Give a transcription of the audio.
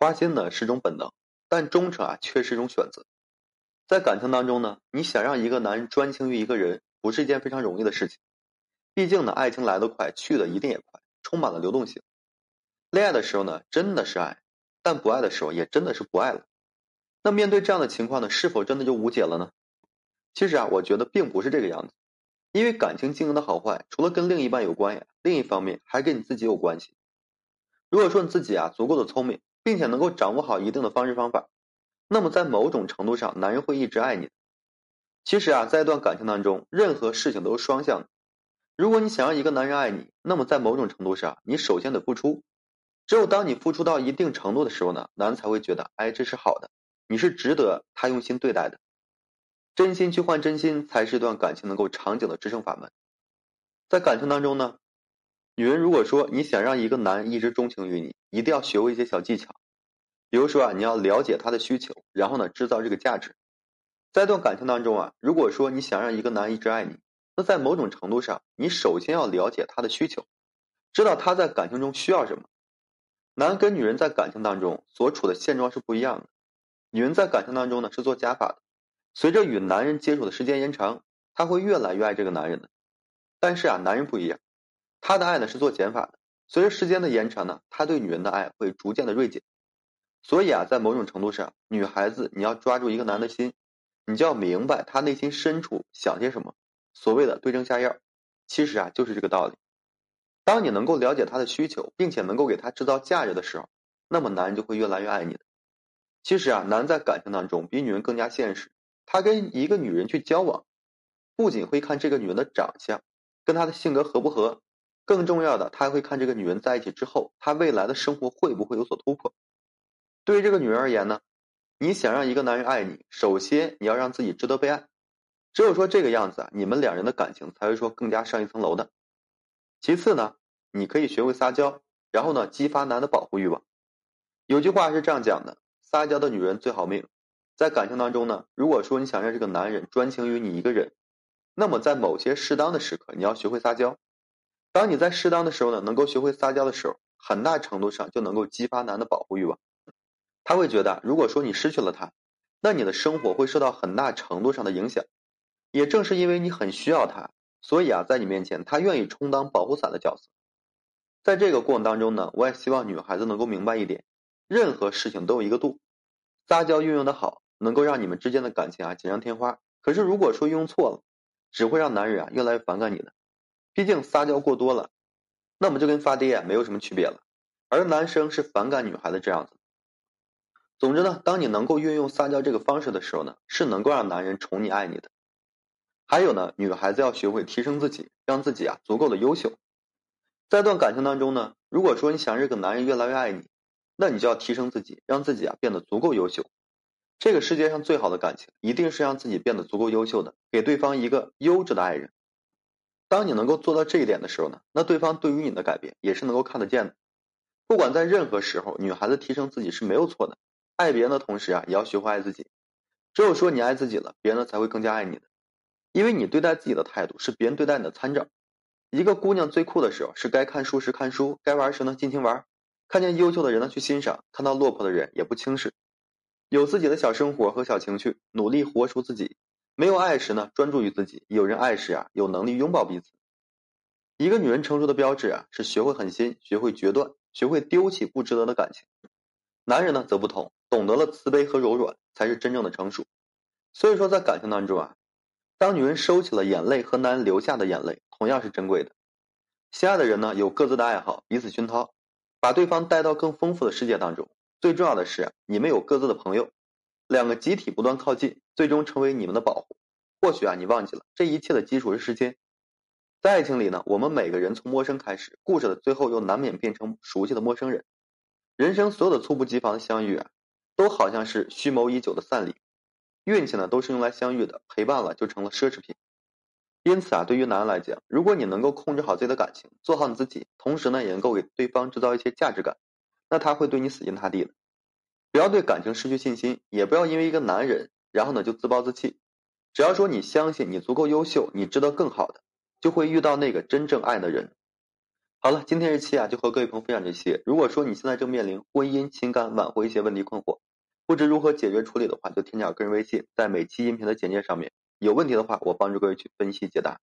花心呢是种本能，但忠诚啊却是一种选择。在感情当中呢，你想让一个男人专情于一个人，不是一件非常容易的事情。毕竟呢，爱情来得快，去的一定也快，充满了流动性。恋爱的时候呢，真的是爱，但不爱的时候也真的是不爱了。那面对这样的情况呢，是否真的就无解了呢？其实啊，我觉得并不是这个样子。因为感情经营的好坏，除了跟另一半有关呀，另一方面还跟你自己有关系。如果说你自己啊足够的聪明，并且能够掌握好一定的方式方法，那么在某种程度上，男人会一直爱你。其实啊，在一段感情当中，任何事情都是双向的。如果你想让一个男人爱你，那么在某种程度上，你首先得付出。只有当你付出到一定程度的时候呢，男人才会觉得，哎，这是好的，你是值得他用心对待的。真心去换真心，才是一段感情能够长久的支撑法门。在感情当中呢，女人如果说你想让一个男人一直钟情于你，一定要学会一些小技巧。比如说啊，你要了解他的需求，然后呢，制造这个价值。在一段感情当中啊，如果说你想让一个男人一直爱你，那在某种程度上，你首先要了解他的需求，知道他在感情中需要什么。男跟女人在感情当中所处的现状是不一样的。女人在感情当中呢是做加法的。随着与男人接触的时间延长，她会越来越爱这个男人的。但是啊，男人不一样，他的爱呢是做减法的。随着时间的延长呢，他对女人的爱会逐渐的锐减。所以啊，在某种程度上，女孩子你要抓住一个男的心，你就要明白他内心深处想些什么。所谓的对症下药，其实啊就是这个道理。当你能够了解他的需求，并且能够给他制造价值的时候，那么男人就会越来越爱你的。其实啊，男人在感情当中比女人更加现实。他跟一个女人去交往，不仅会看这个女人的长相，跟她的性格合不合，更重要的，他还会看这个女人在一起之后，她未来的生活会不会有所突破。对于这个女人而言呢，你想让一个男人爱你，首先你要让自己值得被爱，只有说这个样子啊，你们两人的感情才会说更加上一层楼的。其次呢，你可以学会撒娇，然后呢，激发男的保护欲望。有句话是这样讲的：撒娇的女人最好命。在感情当中呢，如果说你想让这个男人专情于你一个人，那么在某些适当的时刻，你要学会撒娇。当你在适当的时候呢，能够学会撒娇的时候，很大程度上就能够激发男的保护欲望。他会觉得，如果说你失去了他，那你的生活会受到很大程度上的影响。也正是因为你很需要他，所以啊，在你面前，他愿意充当保护伞的角色。在这个过程当中呢，我也希望女孩子能够明白一点，任何事情都有一个度，撒娇运用的好。能够让你们之间的感情啊锦上添花。可是如果说用错了，只会让男人啊越来越反感你的。毕竟撒娇过多了，那么就跟发爹啊没有什么区别了。而男生是反感女孩子这样子。总之呢，当你能够运用撒娇这个方式的时候呢，是能够让男人宠你爱你的。还有呢，女孩子要学会提升自己，让自己啊足够的优秀。在一段感情当中呢，如果说你想让这个男人越来越爱你，那你就要提升自己，让自己啊变得足够优秀。这个世界上最好的感情，一定是让自己变得足够优秀的，给对方一个优质的爱人。当你能够做到这一点的时候呢，那对方对于你的改变也是能够看得见的。不管在任何时候，女孩子提升自己是没有错的。爱别人的同时啊，也要学会爱自己。只有说你爱自己了，别人呢才会更加爱你的。因为你对待自己的态度，是别人对待你的参照。一个姑娘最酷的时候，是该看书时看书，该玩时呢尽情玩，看见优秀的人呢去欣赏，看到落魄的人也不轻视。有自己的小生活和小情趣，努力活出自己。没有爱时呢，专注于自己；有人爱时啊，有能力拥抱彼此。一个女人成熟的标志啊，是学会狠心，学会决断，学会丢弃不值得的感情。男人呢则不同，懂得了慈悲和柔软，才是真正的成熟。所以说，在感情当中啊，当女人收起了眼泪和男人流下的眼泪，同样是珍贵的。心爱的人呢，有各自的爱好，彼此熏陶，把对方带到更丰富的世界当中。最重要的是，你们有各自的朋友，两个集体不断靠近，最终成为你们的保护。或许啊，你忘记了，这一切的基础是时间。在爱情里呢，我们每个人从陌生开始，故事的最后又难免变成熟悉的陌生人。人生所有的猝不及防的相遇啊，都好像是蓄谋已久的散礼。运气呢，都是用来相遇的，陪伴了就成了奢侈品。因此啊，对于男人来讲，如果你能够控制好自己的感情，做好你自己，同时呢，也能够给对方制造一些价值感。那他会对你死心塌地的，不要对感情失去信心，也不要因为一个男人，然后呢就自暴自弃。只要说你相信你足够优秀，你值得更好的，就会遇到那个真正爱的人。好了，今天这期啊就和各位朋友分享这些。如果说你现在正面临婚姻、情感挽回一些问题困惑，不知如何解决处理的话，就添加个人微信，在每期音频的简介上面。有问题的话，我帮助各位去分析解答。